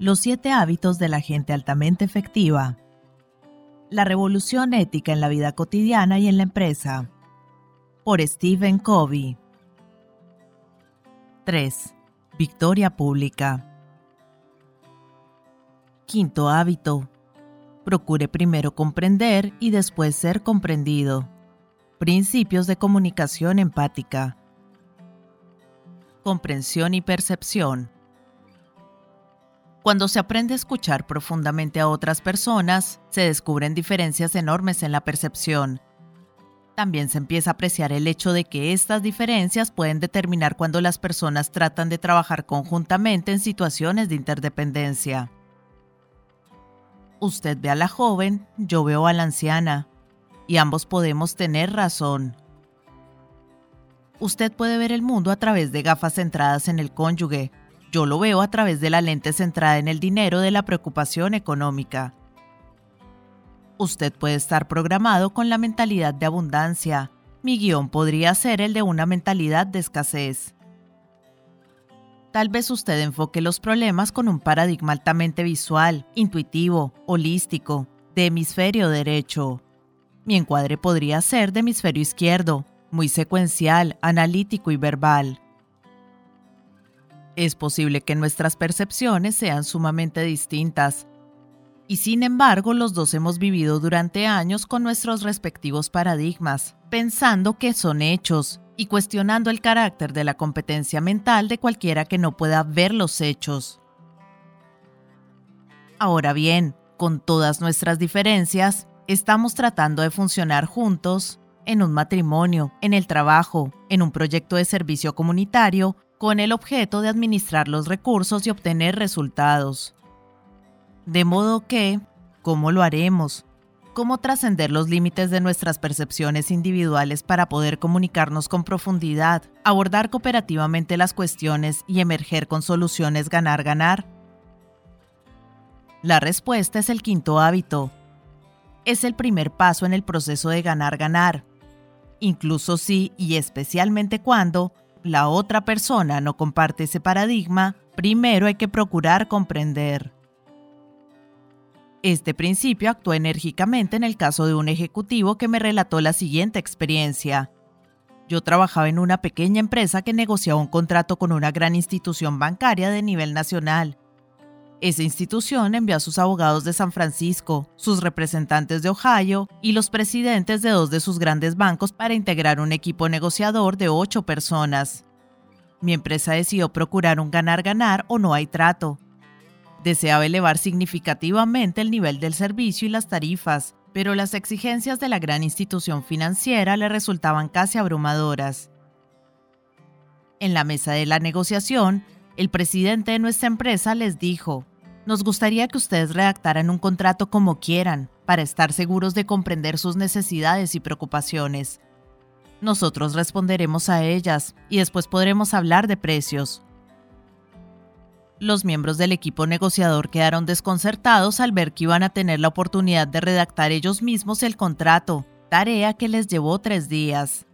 Los siete hábitos de la gente altamente efectiva. La revolución ética en la vida cotidiana y en la empresa. Por Stephen Covey. 3. Victoria pública. Quinto hábito. Procure primero comprender y después ser comprendido. Principios de comunicación empática. Comprensión y percepción. Cuando se aprende a escuchar profundamente a otras personas, se descubren diferencias enormes en la percepción. También se empieza a apreciar el hecho de que estas diferencias pueden determinar cuando las personas tratan de trabajar conjuntamente en situaciones de interdependencia. Usted ve a la joven, yo veo a la anciana y ambos podemos tener razón. Usted puede ver el mundo a través de gafas centradas en el cónyuge. Yo lo veo a través de la lente centrada en el dinero de la preocupación económica. Usted puede estar programado con la mentalidad de abundancia. Mi guion podría ser el de una mentalidad de escasez. Tal vez usted enfoque los problemas con un paradigma altamente visual, intuitivo, holístico, de hemisferio derecho. Mi encuadre podría ser de hemisferio izquierdo, muy secuencial, analítico y verbal. Es posible que nuestras percepciones sean sumamente distintas, y sin embargo los dos hemos vivido durante años con nuestros respectivos paradigmas, pensando que son hechos y cuestionando el carácter de la competencia mental de cualquiera que no pueda ver los hechos. Ahora bien, con todas nuestras diferencias, estamos tratando de funcionar juntos en un matrimonio, en el trabajo, en un proyecto de servicio comunitario, con el objeto de administrar los recursos y obtener resultados. De modo que, ¿cómo lo haremos? ¿Cómo trascender los límites de nuestras percepciones individuales para poder comunicarnos con profundidad, abordar cooperativamente las cuestiones y emerger con soluciones ganar-ganar? La respuesta es el quinto hábito, es el primer paso en el proceso de ganar-ganar. Incluso si, y especialmente cuando, la otra persona no comparte ese paradigma, primero hay que procurar comprender. Este principio actuó enérgicamente en el caso de un ejecutivo que me relató la siguiente experiencia. Yo trabajaba en una pequeña empresa que negociaba un contrato con una gran institución bancaria de nivel nacional esa institución envió a sus abogados de San Francisco, sus representantes de Ohio y los presidentes de dos de sus grandes bancos para integrar un equipo negociador de ocho personas. Mi empresa decidió procurar un ganar-ganar o no hay trato. Deseaba elevar significativamente el nivel del servicio y las tarifas, pero las exigencias de la gran institución financiera le resultaban casi abrumadoras. En la mesa de la negociación, el presidente de nuestra empresa les dijo, nos gustaría que ustedes redactaran un contrato como quieran, para estar seguros de comprender sus necesidades y preocupaciones. Nosotros responderemos a ellas y después podremos hablar de precios. Los miembros del equipo negociador quedaron desconcertados al ver que iban a tener la oportunidad de redactar ellos mismos el contrato, tarea que les llevó tres días.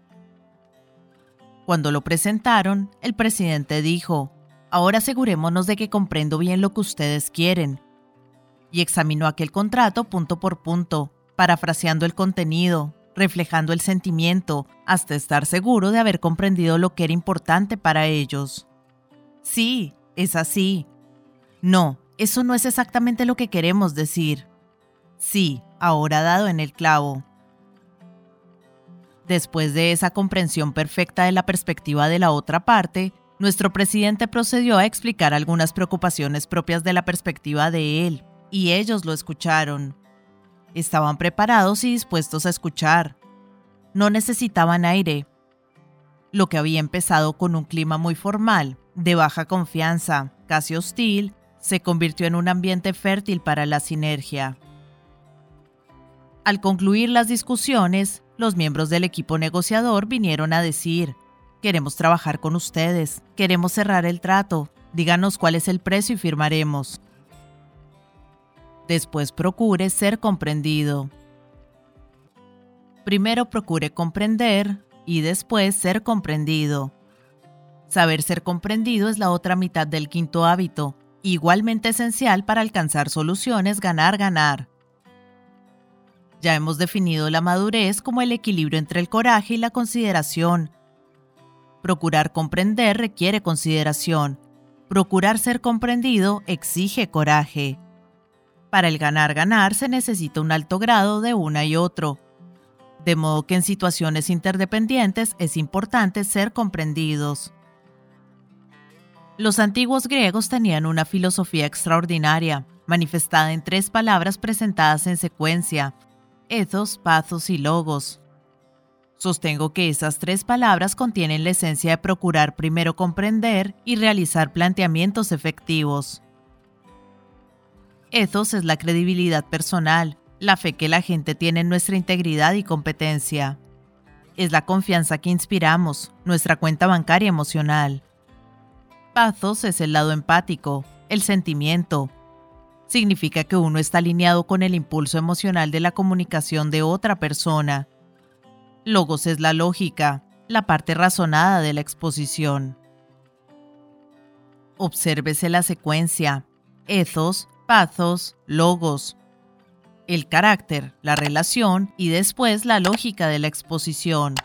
Cuando lo presentaron, el presidente dijo, Ahora asegurémonos de que comprendo bien lo que ustedes quieren. Y examinó aquel contrato punto por punto, parafraseando el contenido, reflejando el sentimiento, hasta estar seguro de haber comprendido lo que era importante para ellos. Sí, es así. No, eso no es exactamente lo que queremos decir. Sí, ahora dado en el clavo. Después de esa comprensión perfecta de la perspectiva de la otra parte, nuestro presidente procedió a explicar algunas preocupaciones propias de la perspectiva de él, y ellos lo escucharon. Estaban preparados y dispuestos a escuchar. No necesitaban aire. Lo que había empezado con un clima muy formal, de baja confianza, casi hostil, se convirtió en un ambiente fértil para la sinergia. Al concluir las discusiones, los miembros del equipo negociador vinieron a decir, Queremos trabajar con ustedes. Queremos cerrar el trato. Díganos cuál es el precio y firmaremos. Después procure ser comprendido. Primero procure comprender y después ser comprendido. Saber ser comprendido es la otra mitad del quinto hábito igualmente esencial para alcanzar soluciones ganar-ganar. Ya hemos definido la madurez como el equilibrio entre el coraje y la consideración. Procurar comprender requiere consideración. Procurar ser comprendido exige coraje. Para el ganar-ganar se necesita un alto grado de una y otro. De modo que en situaciones interdependientes es importante ser comprendidos. Los antiguos griegos tenían una filosofía extraordinaria, manifestada en tres palabras presentadas en secuencia, ethos, pathos y logos. Sostengo que esas tres palabras contienen la esencia de procurar primero comprender y realizar planteamientos efectivos. Ethos es la credibilidad personal, la fe que la gente tiene en nuestra integridad y competencia. Es la confianza que inspiramos, nuestra cuenta bancaria emocional. Pathos es el lado empático, el sentimiento, significa que uno está alineado con el impulso emocional de la comunicación de otra persona. Logos es la lógica, la parte razonada de la exposición. Obsérvese la secuencia. Ethos, pathos, logos. El carácter, la relación y después la lógica de la exposición.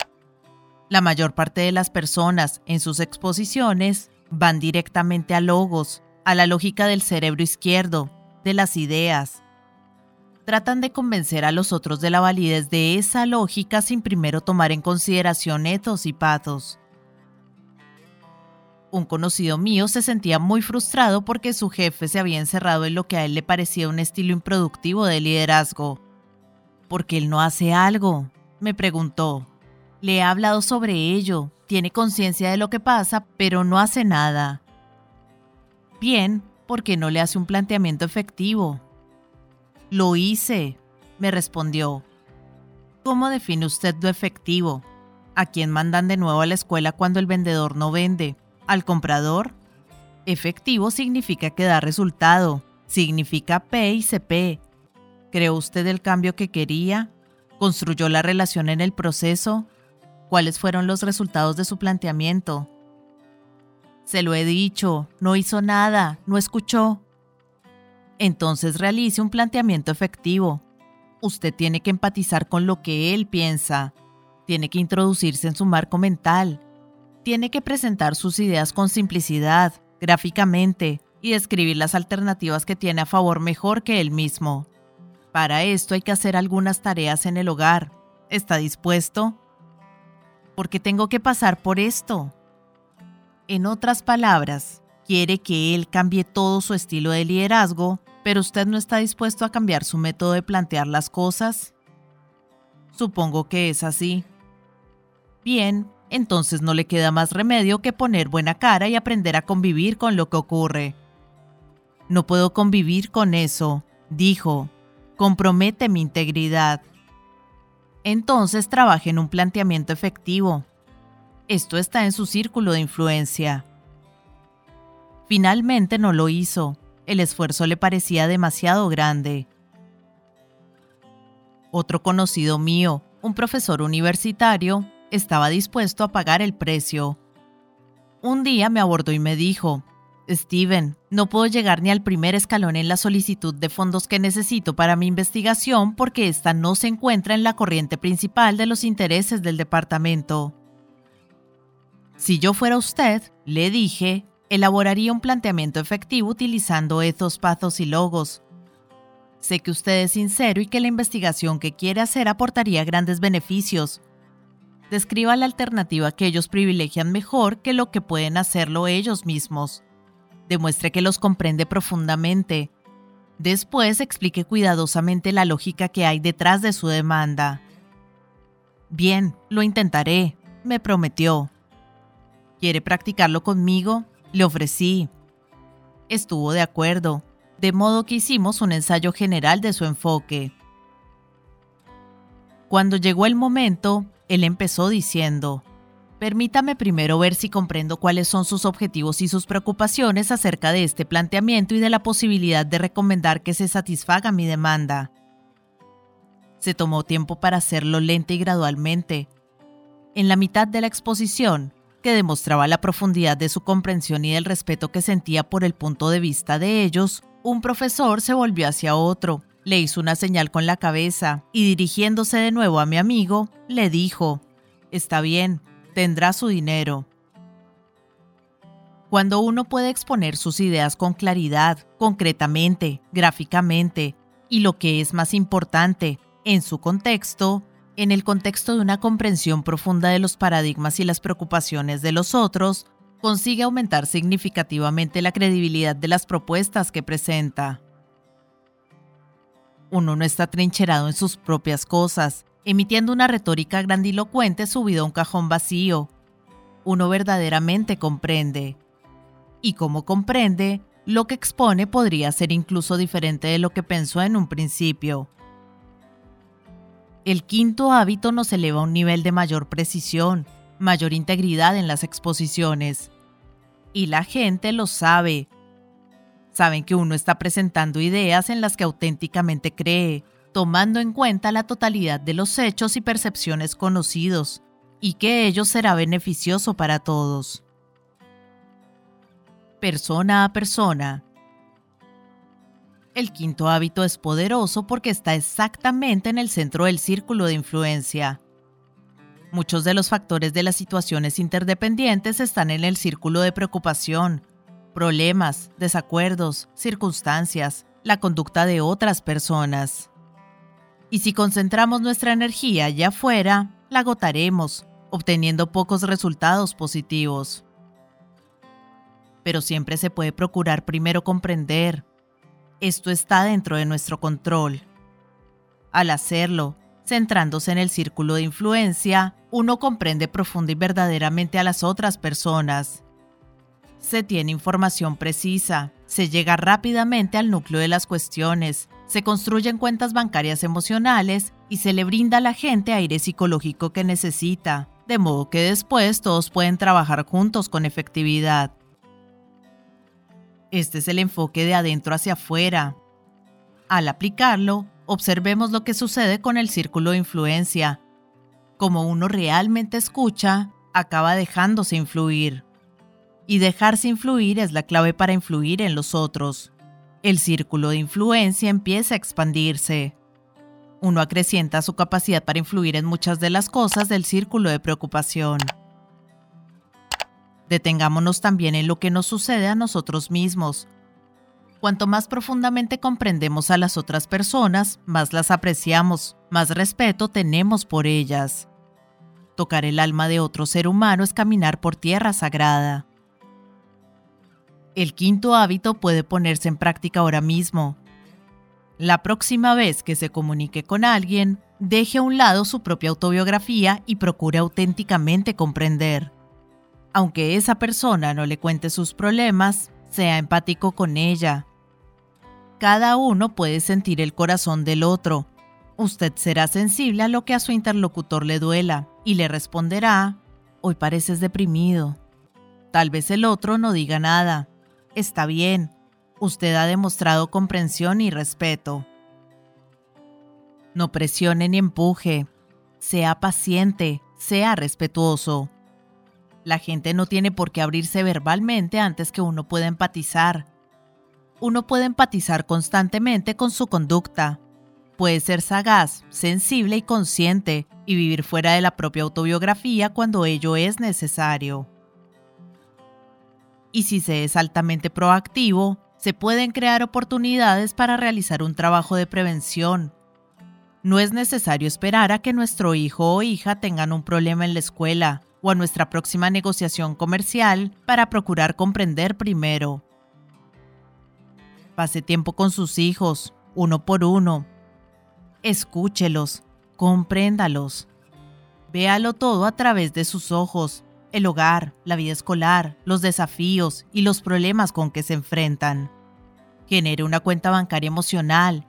La mayor parte de las personas en sus exposiciones van directamente a logos, a la lógica del cerebro izquierdo, de las ideas. Tratan de convencer a los otros de la validez de esa lógica sin primero tomar en consideración ethos y pathos. Un conocido mío se sentía muy frustrado porque su jefe se había encerrado en lo que a él le parecía un estilo improductivo de liderazgo. ¿Por qué él no hace algo? me preguntó. Le he hablado sobre ello, tiene conciencia de lo que pasa, pero no hace nada. Bien, porque no le hace un planteamiento efectivo. Lo hice, me respondió. ¿Cómo define usted lo efectivo? ¿A quién mandan de nuevo a la escuela cuando el vendedor no vende? ¿Al comprador? Efectivo significa que da resultado, significa P y CP. ¿Creó usted el cambio que quería? ¿Construyó la relación en el proceso? ¿Cuáles fueron los resultados de su planteamiento? Se lo he dicho, no hizo nada, no escuchó. Entonces realice un planteamiento efectivo. Usted tiene que empatizar con lo que él piensa. Tiene que introducirse en su marco mental. Tiene que presentar sus ideas con simplicidad, gráficamente, y describir las alternativas que tiene a favor mejor que él mismo. Para esto hay que hacer algunas tareas en el hogar. ¿Está dispuesto? Porque tengo que pasar por esto. En otras palabras, quiere que él cambie todo su estilo de liderazgo, pero usted no está dispuesto a cambiar su método de plantear las cosas. Supongo que es así. Bien, entonces no le queda más remedio que poner buena cara y aprender a convivir con lo que ocurre. No puedo convivir con eso, dijo. Compromete mi integridad. Entonces trabaje en un planteamiento efectivo, esto está en su círculo de influencia. Finalmente no lo hizo. El esfuerzo le parecía demasiado grande. Otro conocido mío, un profesor universitario, estaba dispuesto a pagar el precio. Un día me abordó y me dijo, Steven, no puedo llegar ni al primer escalón en la solicitud de fondos que necesito para mi investigación porque esta no se encuentra en la corriente principal de los intereses del departamento. Si yo fuera usted, le dije, elaboraría un planteamiento efectivo utilizando ethos, pathos y logos. Sé que usted es sincero y que la investigación que quiere hacer aportaría grandes beneficios. Describa la alternativa que ellos privilegian mejor que lo que pueden hacerlo ellos mismos. Demuestre que los comprende profundamente. Después explique cuidadosamente la lógica que hay detrás de su demanda. Bien, lo intentaré, me prometió. ¿Quiere practicarlo conmigo? Le ofrecí. Estuvo de acuerdo, de modo que hicimos un ensayo general de su enfoque. Cuando llegó el momento, él empezó diciendo, Permítame primero ver si comprendo cuáles son sus objetivos y sus preocupaciones acerca de este planteamiento y de la posibilidad de recomendar que se satisfaga mi demanda. Se tomó tiempo para hacerlo lenta y gradualmente. En la mitad de la exposición, que demostraba la profundidad de su comprensión y del respeto que sentía por el punto de vista de ellos, un profesor se volvió hacia otro, le hizo una señal con la cabeza y dirigiéndose de nuevo a mi amigo, le dijo, Está bien, tendrá su dinero. Cuando uno puede exponer sus ideas con claridad, concretamente, gráficamente, y lo que es más importante, en su contexto, en el contexto de una comprensión profunda de los paradigmas y las preocupaciones de los otros, consigue aumentar significativamente la credibilidad de las propuestas que presenta. Uno no está trincherado en sus propias cosas, emitiendo una retórica grandilocuente subido a un cajón vacío. Uno verdaderamente comprende. Y como comprende, lo que expone podría ser incluso diferente de lo que pensó en un principio. El quinto hábito nos eleva a un nivel de mayor precisión, mayor integridad en las exposiciones. Y la gente lo sabe. Saben que uno está presentando ideas en las que auténticamente cree, tomando en cuenta la totalidad de los hechos y percepciones conocidos, y que ello será beneficioso para todos. Persona a persona, el quinto hábito es poderoso porque está exactamente en el centro del círculo de influencia. Muchos de los factores de las situaciones interdependientes están en el círculo de preocupación, problemas, desacuerdos, circunstancias, la conducta de otras personas. Y si concentramos nuestra energía allá afuera, la agotaremos, obteniendo pocos resultados positivos. Pero siempre se puede procurar primero comprender, esto está dentro de nuestro control. Al hacerlo, centrándose en el círculo de influencia, uno comprende profunda y verdaderamente a las otras personas. Se tiene información precisa, se llega rápidamente al núcleo de las cuestiones, se construyen cuentas bancarias emocionales y se le brinda a la gente aire psicológico que necesita, de modo que después todos pueden trabajar juntos con efectividad. Este es el enfoque de adentro hacia afuera. Al aplicarlo, observemos lo que sucede con el círculo de influencia. Como uno realmente escucha, acaba dejándose influir. Y dejarse influir es la clave para influir en los otros. El círculo de influencia empieza a expandirse. Uno acrecienta su capacidad para influir en muchas de las cosas del círculo de preocupación. Detengámonos también en lo que nos sucede a nosotros mismos. Cuanto más profundamente comprendemos a las otras personas, más las apreciamos, más respeto tenemos por ellas. Tocar el alma de otro ser humano es caminar por tierra sagrada. El quinto hábito puede ponerse en práctica ahora mismo. La próxima vez que se comunique con alguien, deje a un lado su propia autobiografía y procure auténticamente comprender. Aunque esa persona no le cuente sus problemas, sea empático con ella. Cada uno puede sentir el corazón del otro. Usted será sensible a lo que a su interlocutor le duela y le responderá, hoy pareces deprimido. Tal vez el otro no diga nada. Está bien, usted ha demostrado comprensión y respeto. No presione ni empuje. Sea paciente, sea respetuoso. La gente no tiene por qué abrirse verbalmente antes que uno pueda empatizar. Uno puede empatizar constantemente con su conducta. Puede ser sagaz, sensible y consciente y vivir fuera de la propia autobiografía cuando ello es necesario. Y si se es altamente proactivo, se pueden crear oportunidades para realizar un trabajo de prevención. No es necesario esperar a que nuestro hijo o hija tengan un problema en la escuela o a nuestra próxima negociación comercial para procurar comprender primero. Pase tiempo con sus hijos, uno por uno. Escúchelos, compréndalos. Véalo todo a través de sus ojos, el hogar, la vida escolar, los desafíos y los problemas con que se enfrentan. Genere una cuenta bancaria emocional.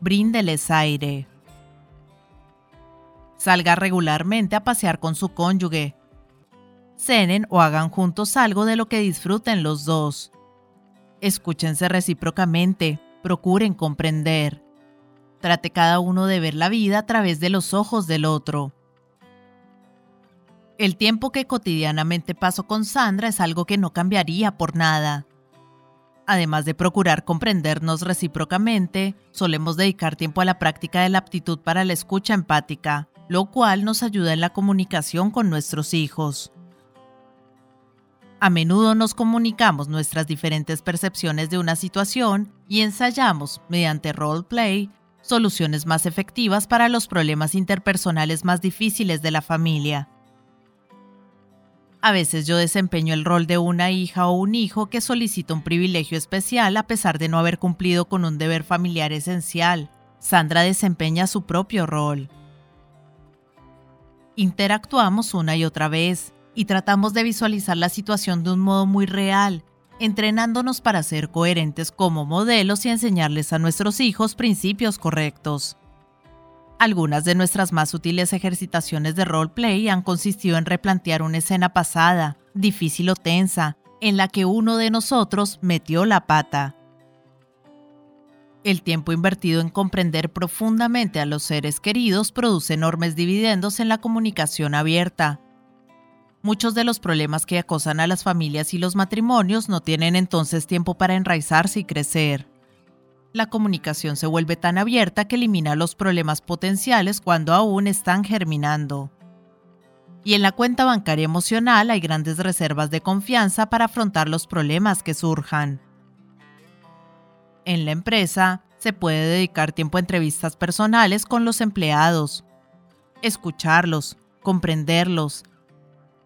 Bríndeles aire. Salga regularmente a pasear con su cónyuge. Cenen o hagan juntos algo de lo que disfruten los dos. Escúchense recíprocamente, procuren comprender. Trate cada uno de ver la vida a través de los ojos del otro. El tiempo que cotidianamente paso con Sandra es algo que no cambiaría por nada. Además de procurar comprendernos recíprocamente, solemos dedicar tiempo a la práctica de la aptitud para la escucha empática, lo cual nos ayuda en la comunicación con nuestros hijos. A menudo nos comunicamos nuestras diferentes percepciones de una situación y ensayamos, mediante roleplay, soluciones más efectivas para los problemas interpersonales más difíciles de la familia. A veces yo desempeño el rol de una hija o un hijo que solicita un privilegio especial a pesar de no haber cumplido con un deber familiar esencial. Sandra desempeña su propio rol. Interactuamos una y otra vez y tratamos de visualizar la situación de un modo muy real, entrenándonos para ser coherentes como modelos y enseñarles a nuestros hijos principios correctos. Algunas de nuestras más útiles ejercitaciones de roleplay han consistido en replantear una escena pasada, difícil o tensa, en la que uno de nosotros metió la pata. El tiempo invertido en comprender profundamente a los seres queridos produce enormes dividendos en la comunicación abierta. Muchos de los problemas que acosan a las familias y los matrimonios no tienen entonces tiempo para enraizarse y crecer la comunicación se vuelve tan abierta que elimina los problemas potenciales cuando aún están germinando. Y en la cuenta bancaria emocional hay grandes reservas de confianza para afrontar los problemas que surjan. En la empresa se puede dedicar tiempo a entrevistas personales con los empleados, escucharlos, comprenderlos,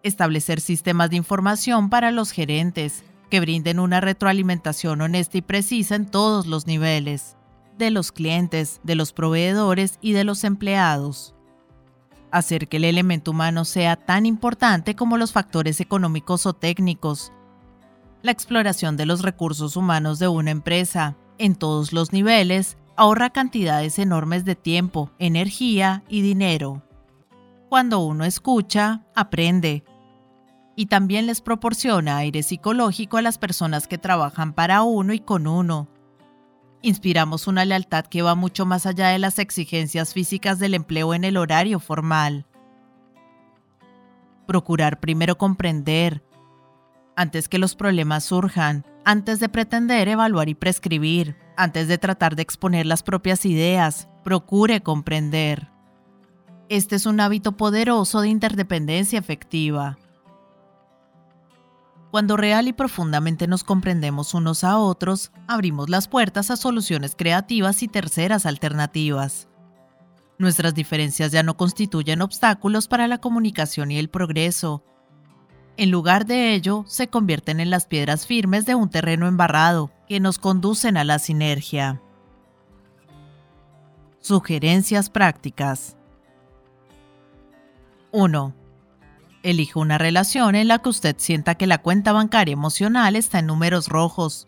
establecer sistemas de información para los gerentes, que brinden una retroalimentación honesta y precisa en todos los niveles, de los clientes, de los proveedores y de los empleados. Hacer que el elemento humano sea tan importante como los factores económicos o técnicos. La exploración de los recursos humanos de una empresa, en todos los niveles, ahorra cantidades enormes de tiempo, energía y dinero. Cuando uno escucha, aprende, y también les proporciona aire psicológico a las personas que trabajan para uno y con uno. Inspiramos una lealtad que va mucho más allá de las exigencias físicas del empleo en el horario formal. Procurar primero comprender, antes que los problemas surjan, antes de pretender evaluar y prescribir, antes de tratar de exponer las propias ideas, procure comprender. Este es un hábito poderoso de interdependencia efectiva. Cuando real y profundamente nos comprendemos unos a otros, abrimos las puertas a soluciones creativas y terceras alternativas. Nuestras diferencias ya no constituyen obstáculos para la comunicación y el progreso. En lugar de ello, se convierten en las piedras firmes de un terreno embarrado que nos conducen a la sinergia. Sugerencias prácticas 1. Elige una relación en la que usted sienta que la cuenta bancaria emocional está en números rojos.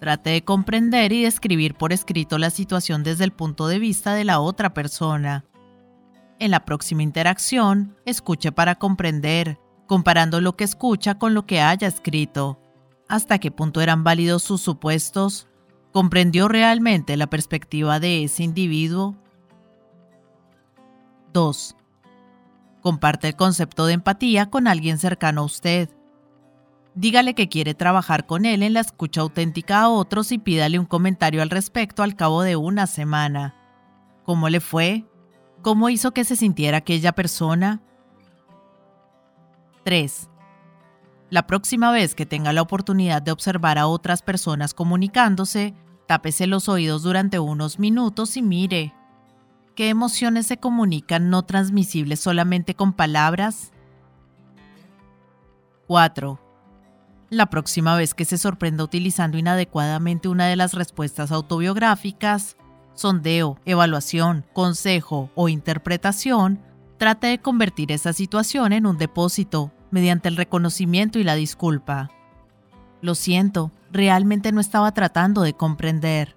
Trate de comprender y describir por escrito la situación desde el punto de vista de la otra persona. En la próxima interacción, escuche para comprender, comparando lo que escucha con lo que haya escrito. ¿Hasta qué punto eran válidos sus supuestos? ¿Comprendió realmente la perspectiva de ese individuo? 2. Comparte el concepto de empatía con alguien cercano a usted. Dígale que quiere trabajar con él en la escucha auténtica a otros y pídale un comentario al respecto al cabo de una semana. ¿Cómo le fue? ¿Cómo hizo que se sintiera aquella persona? 3. La próxima vez que tenga la oportunidad de observar a otras personas comunicándose, tápese los oídos durante unos minutos y mire. ¿Qué emociones se comunican no transmisibles solamente con palabras? 4. La próxima vez que se sorprenda utilizando inadecuadamente una de las respuestas autobiográficas, sondeo, evaluación, consejo o interpretación, trate de convertir esa situación en un depósito mediante el reconocimiento y la disculpa. Lo siento, realmente no estaba tratando de comprender.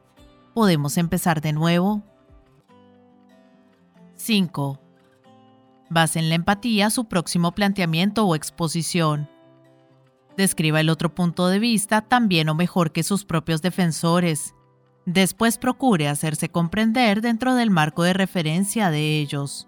¿Podemos empezar de nuevo? 5. Base en la empatía su próximo planteamiento o exposición. Describa el otro punto de vista también o mejor que sus propios defensores. Después procure hacerse comprender dentro del marco de referencia de ellos.